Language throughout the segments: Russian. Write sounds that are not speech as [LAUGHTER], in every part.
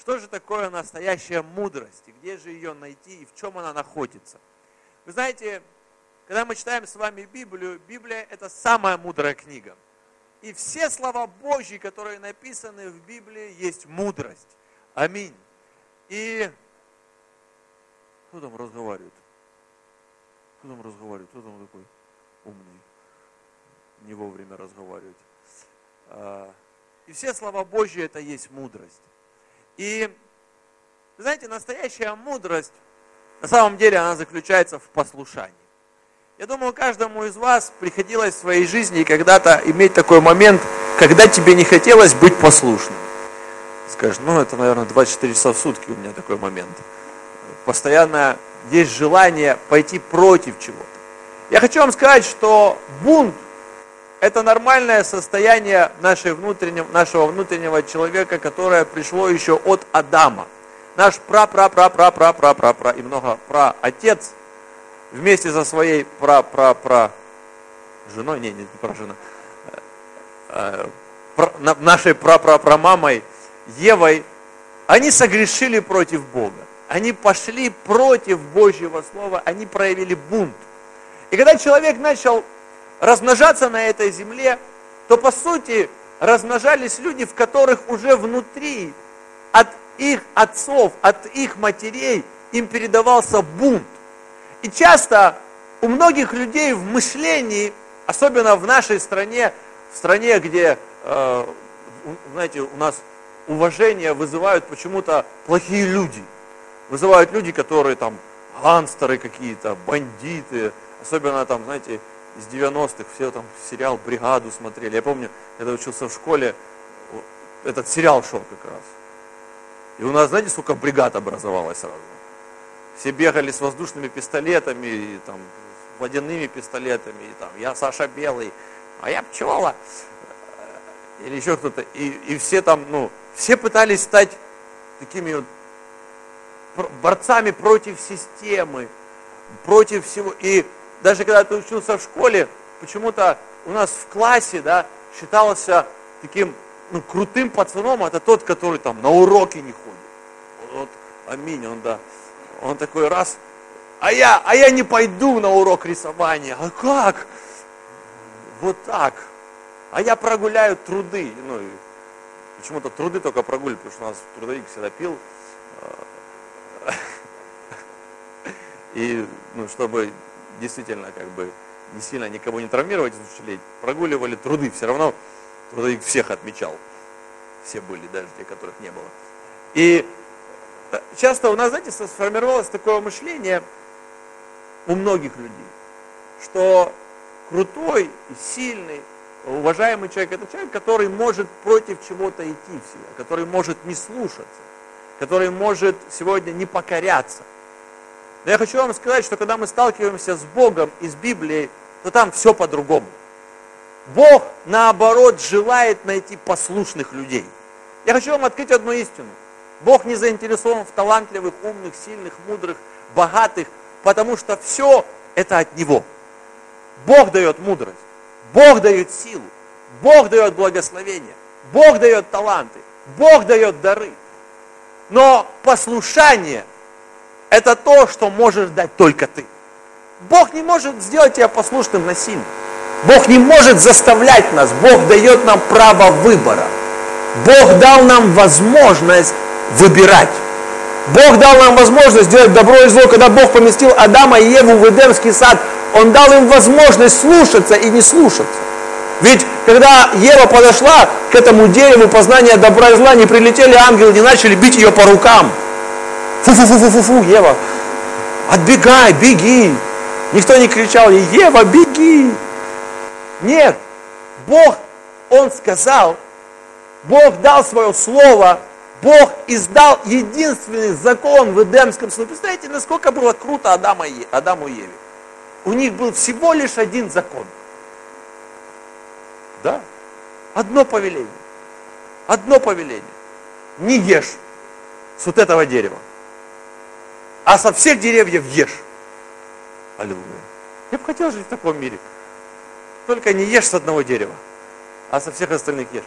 Что же такое настоящая мудрость? И где же ее найти? И в чем она находится? Вы знаете, когда мы читаем с вами Библию, Библия – это самая мудрая книга. И все слова Божьи, которые написаны в Библии, есть мудрость. Аминь. И кто там разговаривает? Кто там разговаривает? Кто там такой умный? Не вовремя разговаривать. А, и все слова Божьи это есть мудрость. И, знаете, настоящая мудрость, на самом деле, она заключается в послушании. Я думаю, каждому из вас приходилось в своей жизни когда-то иметь такой момент, когда тебе не хотелось быть послушным. Скажешь, ну это, наверное, 24 часа в сутки у меня такой момент. Постоянно есть желание пойти против чего-то. Я хочу вам сказать, что бунт – это нормальное состояние нашей внутреннего, нашего внутреннего человека, которое пришло еще от Адама. Наш пра-пра-пра-пра-пра-пра-пра и много пра-отец вместе со своей пра-пра-пра женой, не, не про жена, э, нашей пра-пра-пра-мамой Евой, они согрешили против Бога. Они пошли против Божьего Слова, они проявили бунт. И когда человек начал размножаться на этой земле, то по сути размножались люди, в которых уже внутри от их отцов, от их матерей им передавался бунт. И часто у многих людей в мышлении, особенно в нашей стране, в стране, где, э, знаете, у нас уважение вызывают почему-то плохие люди. Вызывают люди, которые там гангстеры какие-то, бандиты, особенно там, знаете, из 90-х все там сериал «Бригаду» смотрели. Я помню, когда учился в школе, этот сериал шел как раз. И у нас, знаете, сколько бригад образовалось сразу? Все бегали с воздушными пистолетами, и, там, водяными пистолетами, и, там, я Саша Белый, а я Пчела. Или еще кто-то. И, и все там, ну, все пытались стать такими вот борцами против системы, против всего. И даже когда ты учился в школе, почему-то у нас в классе, да, считался таким ну, крутым пацаном, это тот, который там на уроки не ходит. Вот, аминь, он, да. Он такой раз, а я, а я не пойду на урок рисования. А как? Вот так. А я прогуляю труды. Ну, почему-то труды только прогуливаю, потому что у нас трудовик всегда пил. [LAUGHS] И, ну, чтобы действительно, как бы, не сильно никого не травмировать из учителей, прогуливали труды, все равно трудовик всех отмечал. Все были, даже те, которых не было. И э, часто у нас, знаете, сформировалось такое мышление у многих людей, что крутой сильный, уважаемый человек, это человек, который может против чего-то идти в себя, который может не слушаться, который может сегодня не покоряться. Но я хочу вам сказать, что когда мы сталкиваемся с Богом и с Библией, то там все по-другому. Бог, наоборот, желает найти послушных людей. Я хочу вам открыть одну истину. Бог не заинтересован в талантливых, умных, сильных, мудрых, богатых, потому что все это от Него. Бог дает мудрость, Бог дает силу, Бог дает благословение, Бог дает таланты, Бог дает дары. Но послушание – это то, что можешь дать только ты. Бог не может сделать тебя послушным насильно. Бог не может заставлять нас. Бог дает нам право выбора. Бог дал нам возможность выбирать. Бог дал нам возможность сделать добро и зло. Когда Бог поместил Адама и Еву в Эдемский сад, Он дал им возможность слушаться и не слушаться. Ведь когда Ева подошла к этому дереву познания добра и зла, не прилетели ангелы, не начали бить ее по рукам. Фу-фу-фу-фу-фу, Ева, отбегай, беги. Никто не кричал ей, Ева, беги. Нет, Бог, Он сказал, Бог дал свое слово, Бог издал единственный закон в Эдемском саду. Представляете, насколько было круто Адама и, Адаму и Еве? У них был всего лишь один закон. Да? Одно повеление. Одно повеление. Не ешь с вот этого дерева. А со всех деревьев ешь. Аллилуйя. Я бы хотел жить в таком мире. Только не ешь с одного дерева, а со всех остальных ешь.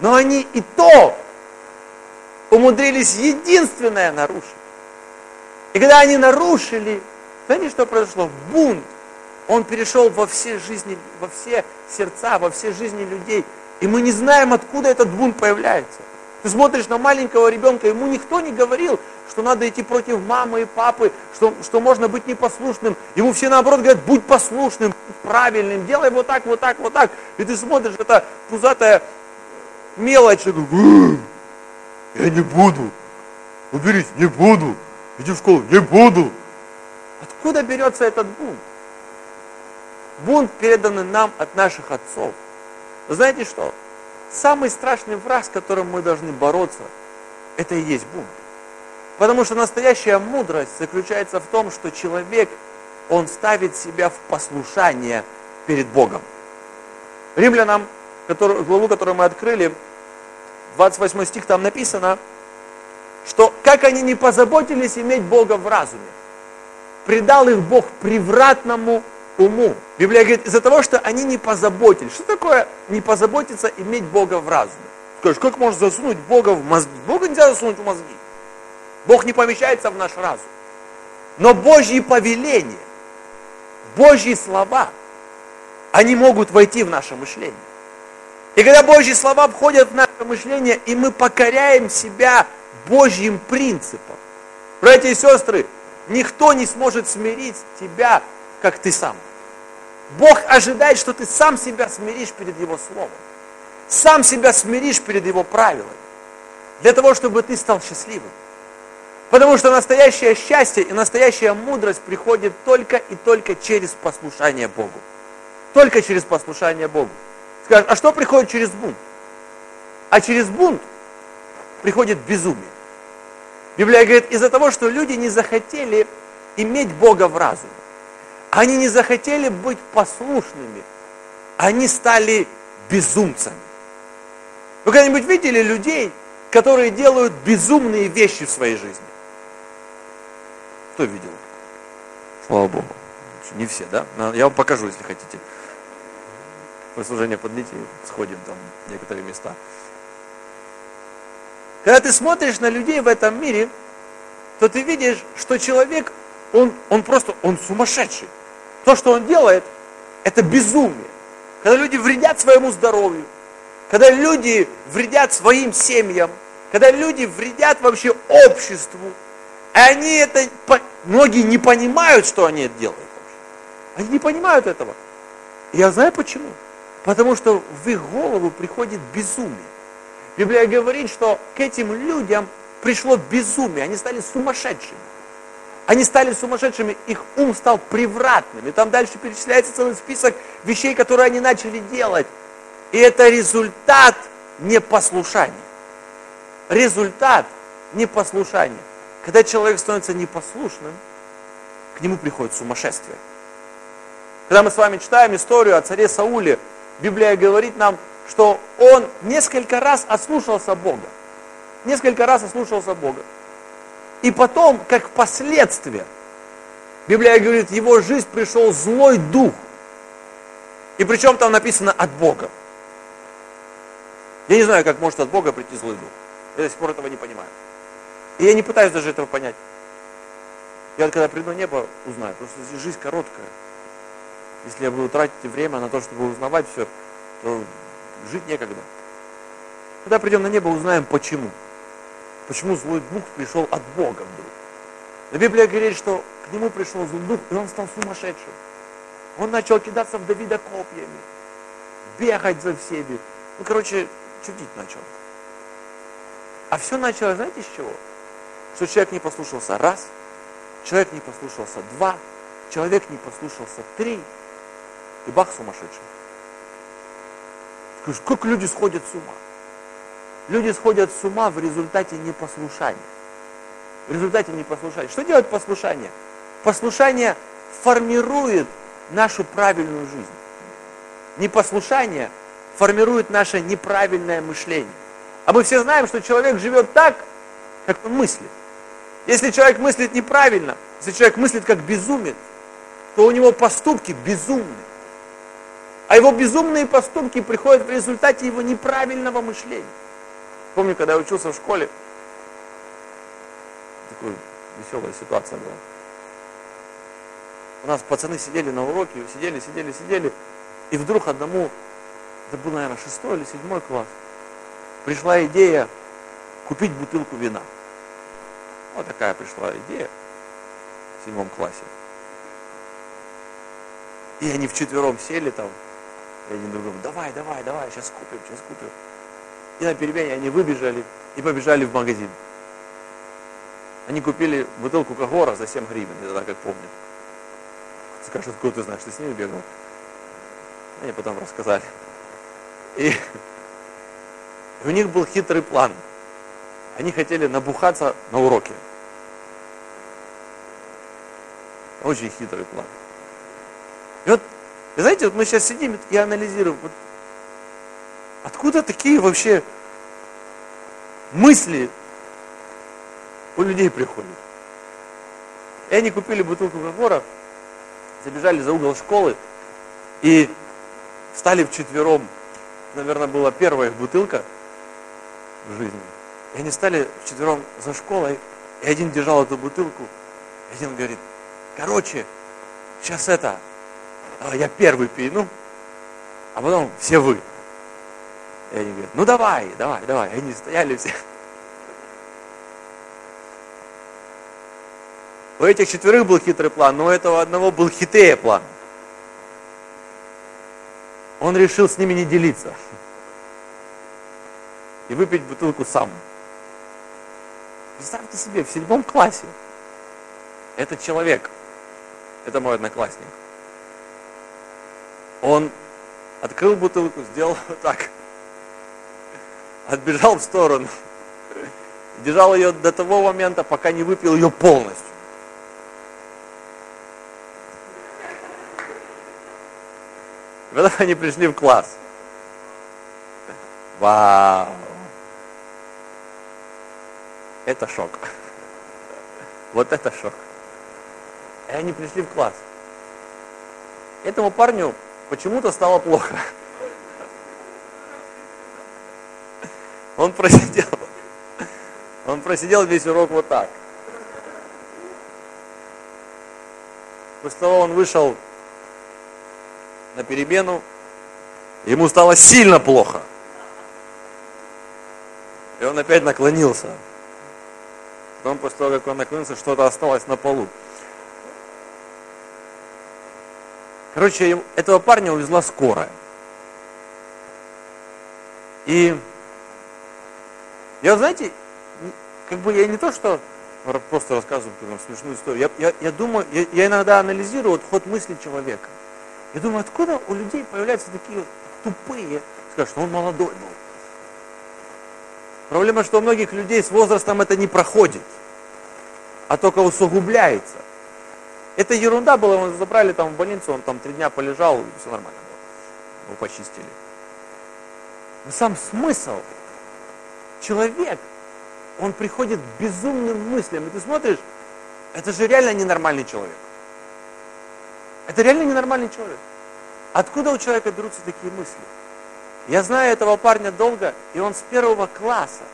Но они и то умудрились единственное нарушить. И когда они нарушили, знаете, что произошло? Бунт. Он перешел во все жизни, во все сердца, во все жизни людей. И мы не знаем, откуда этот бунт появляется. Ты смотришь на маленького ребенка, ему никто не говорил, что надо идти против мамы и папы, что, что можно быть непослушным. Ему все наоборот говорят, будь послушным, правильным, делай вот так, вот так, вот так. И ты смотришь, это пузатая мелочь, и говоришь, я не буду, уберись, не буду, иди в школу, не буду. Откуда берется этот бунт? Бунт переданный нам от наших отцов. Знаете что? Самый страшный враг, с которым мы должны бороться, это и есть бунт. Потому что настоящая мудрость заключается в том, что человек, он ставит себя в послушание перед Богом. Римлянам, который, главу, которую мы открыли, 28 стих, там написано, что как они не позаботились иметь Бога в разуме, предал их Бог превратному уму. Библия говорит, из-за того, что они не позаботились. Что такое не позаботиться, иметь Бога в разуме? Скажешь, как можно засунуть Бога в мозги? Бога нельзя засунуть в мозги. Бог не помещается в наш разум. Но Божьи повеления, Божьи слова, они могут войти в наше мышление. И когда Божьи слова входят в наше мышление, и мы покоряем себя Божьим принципам. Братья и сестры, никто не сможет смирить тебя как ты сам. Бог ожидает, что ты сам себя смиришь перед Его Словом. Сам себя смиришь перед Его правилами. Для того, чтобы ты стал счастливым. Потому что настоящее счастье и настоящая мудрость приходит только и только через послушание Богу. Только через послушание Богу. Скажешь, а что приходит через бунт? А через бунт приходит безумие. Библия говорит, из-за того, что люди не захотели иметь Бога в разуме. Они не захотели быть послушными. Они стали безумцами. Вы когда-нибудь видели людей, которые делают безумные вещи в своей жизни? Кто видел? Слава Богу. Не все, да? Я вам покажу, если хотите. После служения подлите, сходим там в некоторые места. Когда ты смотришь на людей в этом мире, то ты видишь, что человек, он, он просто, он сумасшедший. То, что он делает, это безумие. Когда люди вредят своему здоровью, когда люди вредят своим семьям, когда люди вредят вообще обществу, и они это, многие не понимают, что они это делают. Они не понимают этого. Я знаю почему. Потому что в их голову приходит безумие. Библия говорит, что к этим людям пришло безумие, они стали сумасшедшими. Они стали сумасшедшими, их ум стал превратным. И там дальше перечисляется целый список вещей, которые они начали делать. И это результат непослушания. Результат непослушания. Когда человек становится непослушным, к нему приходит сумасшествие. Когда мы с вами читаем историю о царе Сауле, Библия говорит нам, что он несколько раз ослушался Бога. Несколько раз ослушался Бога. И потом, как последствие, Библия говорит, в его жизнь пришел злой дух. И причем там написано от Бога. Я не знаю, как может от Бога прийти злой дух. Я до сих пор этого не понимаю. И я не пытаюсь даже этого понять. Я когда приду на небо, узнаю. Просто жизнь короткая. Если я буду тратить время на то, чтобы узнавать все, то жить некогда. Когда придем на небо, узнаем почему. Почему злой дух пришел от Бога вдруг? Но Библия говорит, что к нему пришел злой дух, и он стал сумасшедшим. Он начал кидаться в Давида копьями, бегать за всеми. Ну, короче, чудить начал. А все началось, знаете, с чего? Что человек не послушался раз, человек не послушался два, человек не послушался три, и бах сумасшедший. Как люди сходят с ума? Люди сходят с ума в результате непослушания. В результате непослушания. Что делает послушание? Послушание формирует нашу правильную жизнь. Непослушание формирует наше неправильное мышление. А мы все знаем, что человек живет так, как он мыслит. Если человек мыслит неправильно, если человек мыслит как безумец, то у него поступки безумные. А его безумные поступки приходят в результате его неправильного мышления. Помню, когда я учился в школе, такая веселая ситуация была. У нас пацаны сидели на уроке, сидели, сидели, сидели, и вдруг одному, это был, наверное, шестой или седьмой класс, пришла идея купить бутылку вина. Вот такая пришла идея в седьмом классе. И они вчетвером сели там, и один другому, давай, давай, давай, сейчас купим, сейчас купим. И на перемене они выбежали и побежали в магазин. Они купили бутылку Кагора за 7 гривен, я тогда как помню. Скажешь, откуда ты знаешь, ты с ними бегал? Они потом рассказали. И, и у них был хитрый план. Они хотели набухаться на уроке. Очень хитрый план. И вот, вы знаете, вот мы сейчас сидим и анализируем, вот откуда такие вообще мысли у людей приходят. И они купили бутылку Гагора, забежали за угол школы и стали вчетвером. Наверное, была первая их бутылка в жизни. И они стали вчетвером за школой, и один держал эту бутылку, и один говорит, короче, сейчас это, а, я первый пью, а потом все вы. И они говорят, ну давай, давай, давай. И они стояли все. У этих четверых был хитрый план, но у этого одного был хитрее план. Он решил с ними не делиться. И выпить бутылку сам. Представьте себе, в седьмом классе этот человек, это мой одноклассник, он открыл бутылку, сделал [LAUGHS] вот так, отбежал в сторону, держал ее до того момента, пока не выпил ее полностью. Потом они пришли в класс. Вау! Это шок. Вот это шок. И они пришли в класс. Этому парню почему-то стало плохо. Он просидел, он просидел весь урок вот так. После того он вышел на перемену, ему стало сильно плохо. И он опять наклонился. Потом после того, как он наклонился, что-то осталось на полу. Короче, этого парня увезла скорая. И я, знаете, как бы я не то, что просто рассказываю там, смешную историю. Я, я, я думаю, я, я иногда анализирую вот ход мысли человека. Я думаю, откуда у людей появляются такие тупые, что он молодой был. Проблема, что у многих людей с возрастом это не проходит, а только усугубляется. Это ерунда была, его забрали там в больницу, он там три дня полежал, все нормально было. Его почистили. Но сам смысл, человек, он приходит к безумным мыслям, и ты смотришь, это же реально ненормальный человек. Это реально ненормальный человек. Откуда у человека берутся такие мысли? Я знаю этого парня долго, и он с первого класса,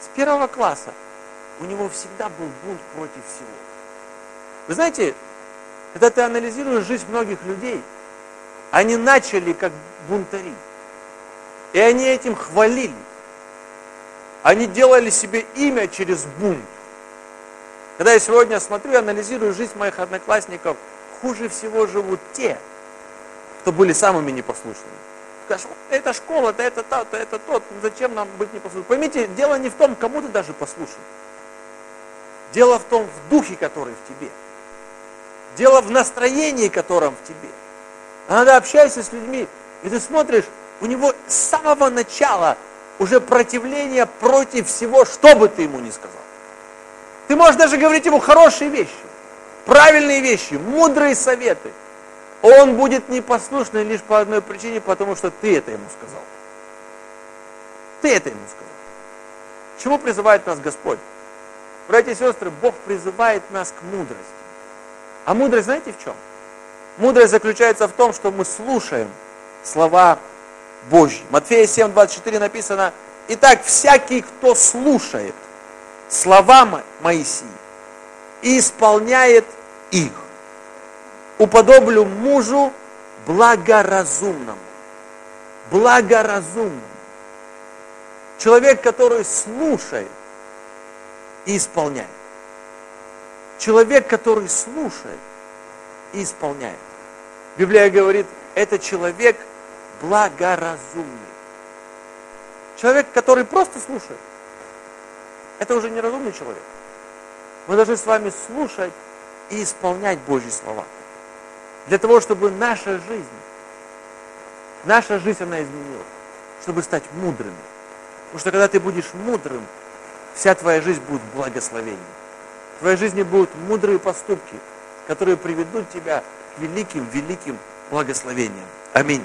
с первого класса, у него всегда был бунт против всего. Вы знаете, когда ты анализируешь жизнь многих людей, они начали как бунтари. И они этим хвалились. Они делали себе имя через бунт. Когда я сегодня смотрю и анализирую жизнь моих одноклассников, хуже всего живут те, кто были самыми непослушными. Скажешь, это школа, да это то, да это тот, зачем нам быть непослушными? Поймите, дело не в том, кому ты даже послушен. Дело в том, в духе, который в тебе. Дело в настроении, котором в тебе. Иногда общаешься с людьми, и ты смотришь, у него с самого начала уже противление против всего, что бы ты ему ни сказал. Ты можешь даже говорить ему хорошие вещи, правильные вещи, мудрые советы. Он будет непослушный лишь по одной причине, потому что ты это ему сказал. Ты это ему сказал. Чему призывает нас Господь? Братья и сестры, Бог призывает нас к мудрости. А мудрость знаете в чем? Мудрость заключается в том, что мы слушаем слова Божьи. Матфея 7, 24 написано, «Итак, всякий, кто слушает слова Моисии и исполняет их. Уподоблю мужу благоразумному. Благоразумному. Человек, который слушает и исполняет. Человек, который слушает и исполняет. Библия говорит, это человек благоразумный. Человек, который просто слушает. Это уже неразумный человек. Мы должны с вами слушать и исполнять Божьи слова. Для того, чтобы наша жизнь, наша жизнь, она изменилась. Чтобы стать мудрыми. Потому что когда ты будешь мудрым, вся твоя жизнь будет благословением. В твоей жизни будут мудрые поступки, которые приведут тебя к великим, великим благословениям. Аминь.